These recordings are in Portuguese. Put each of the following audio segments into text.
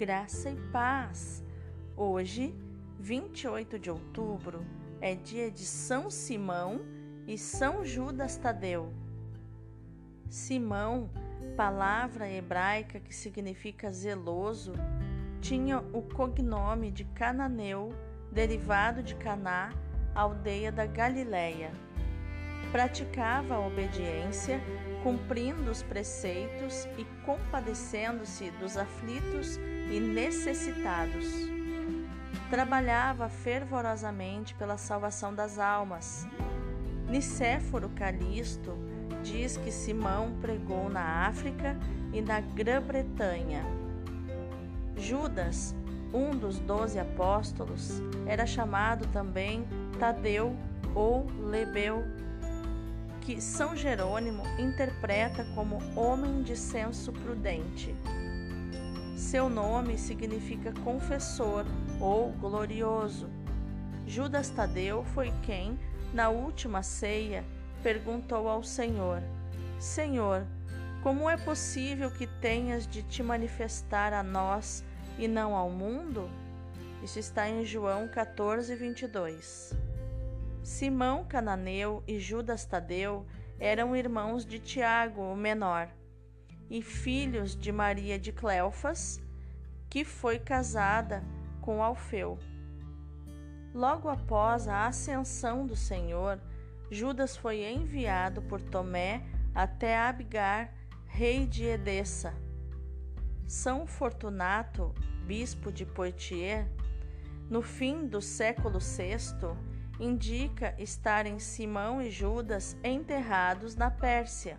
graça e paz. Hoje, 28 de outubro, é dia de São Simão e São Judas Tadeu. Simão, palavra hebraica que significa zeloso, tinha o cognome de Cananeu, derivado de Caná, aldeia da Galileia. Praticava a obediência, cumprindo os preceitos e compadecendo-se dos aflitos e necessitados. Trabalhava fervorosamente pela salvação das almas. Nicéforo Calisto diz que Simão pregou na África e na Grã-Bretanha. Judas, um dos doze apóstolos, era chamado também Tadeu ou Lebeu, que São Jerônimo interpreta como homem de senso prudente. Seu nome significa confessor ou glorioso. Judas Tadeu foi quem, na última ceia, perguntou ao Senhor: Senhor, como é possível que tenhas de te manifestar a nós e não ao mundo? Isso está em João 14, 22. Simão Cananeu e Judas Tadeu eram irmãos de Tiago, o menor, e filhos de Maria de Cleofas, que foi casada com Alfeu. Logo após a ascensão do Senhor, Judas foi enviado por Tomé até Abigar, rei de Edessa. São Fortunato, bispo de Poitiers, no fim do século VI, indica estarem Simão e Judas enterrados na Pérsia.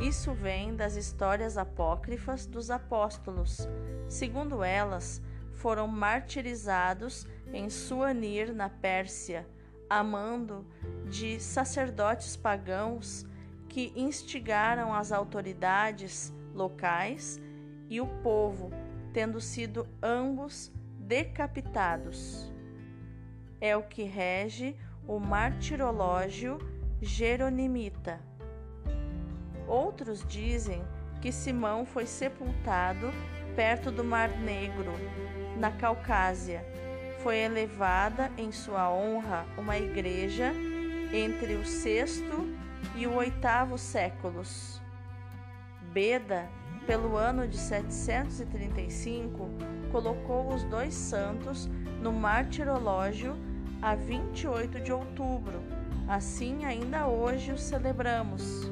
Isso vem das histórias apócrifas dos apóstolos. Segundo elas, foram martirizados em Suanir, na Pérsia, amando de sacerdotes pagãos que instigaram as autoridades locais e o povo, tendo sido ambos decapitados. É o que rege o martirológio jeronimita. Outros dizem que Simão foi sepultado perto do Mar Negro, na Caucásia, foi elevada em sua honra uma igreja entre o sexto e o oitavo séculos. Beda, pelo ano de 735, colocou os dois santos no martirológio a 28 de outubro. Assim, ainda hoje os celebramos.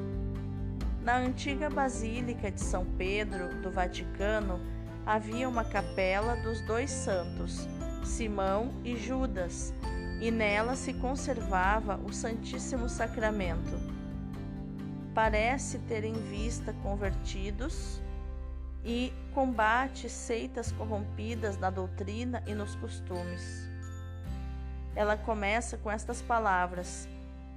Na antiga Basílica de São Pedro do Vaticano havia uma capela dos dois santos, Simão e Judas, e nela se conservava o Santíssimo Sacramento. Parece ter em vista convertidos e combate seitas corrompidas na doutrina e nos costumes. Ela começa com estas palavras: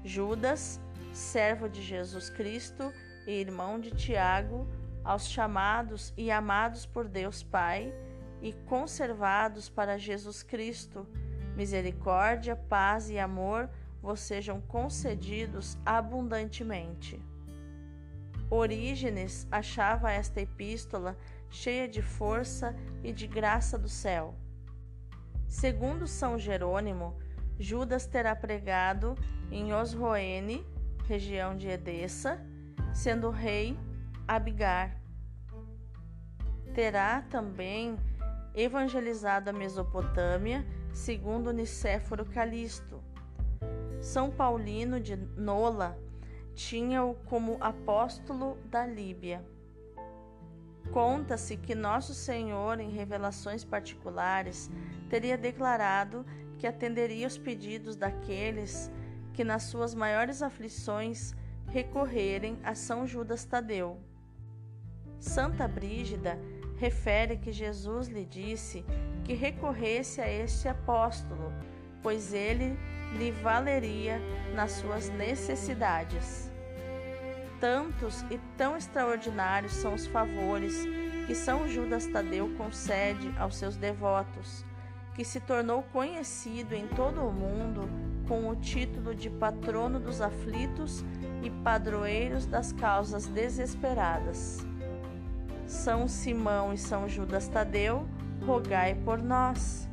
Judas, servo de Jesus Cristo e irmão de Tiago, aos chamados e amados por Deus Pai, e conservados para Jesus Cristo. Misericórdia, paz e amor vos sejam concedidos abundantemente. Orígenes achava esta epístola cheia de força e de graça do céu. Segundo São Jerônimo, Judas terá pregado em Osroene, região de Edessa, sendo rei Abigar. Terá também evangelizado a Mesopotâmia, segundo Nicéforo Calisto. São Paulino de Nola tinha-o como apóstolo da Líbia. Conta-se que Nosso Senhor, em revelações particulares, teria declarado que atenderia os pedidos daqueles que, nas suas maiores aflições, recorrerem a São Judas Tadeu. Santa Brígida refere que Jesus lhe disse que recorresse a este apóstolo, pois ele lhe valeria nas suas necessidades. Tantos e tão extraordinários são os favores que São Judas Tadeu concede aos seus devotos, que se tornou conhecido em todo o mundo com o título de patrono dos aflitos e padroeiros das causas desesperadas. São Simão e São Judas Tadeu, rogai por nós.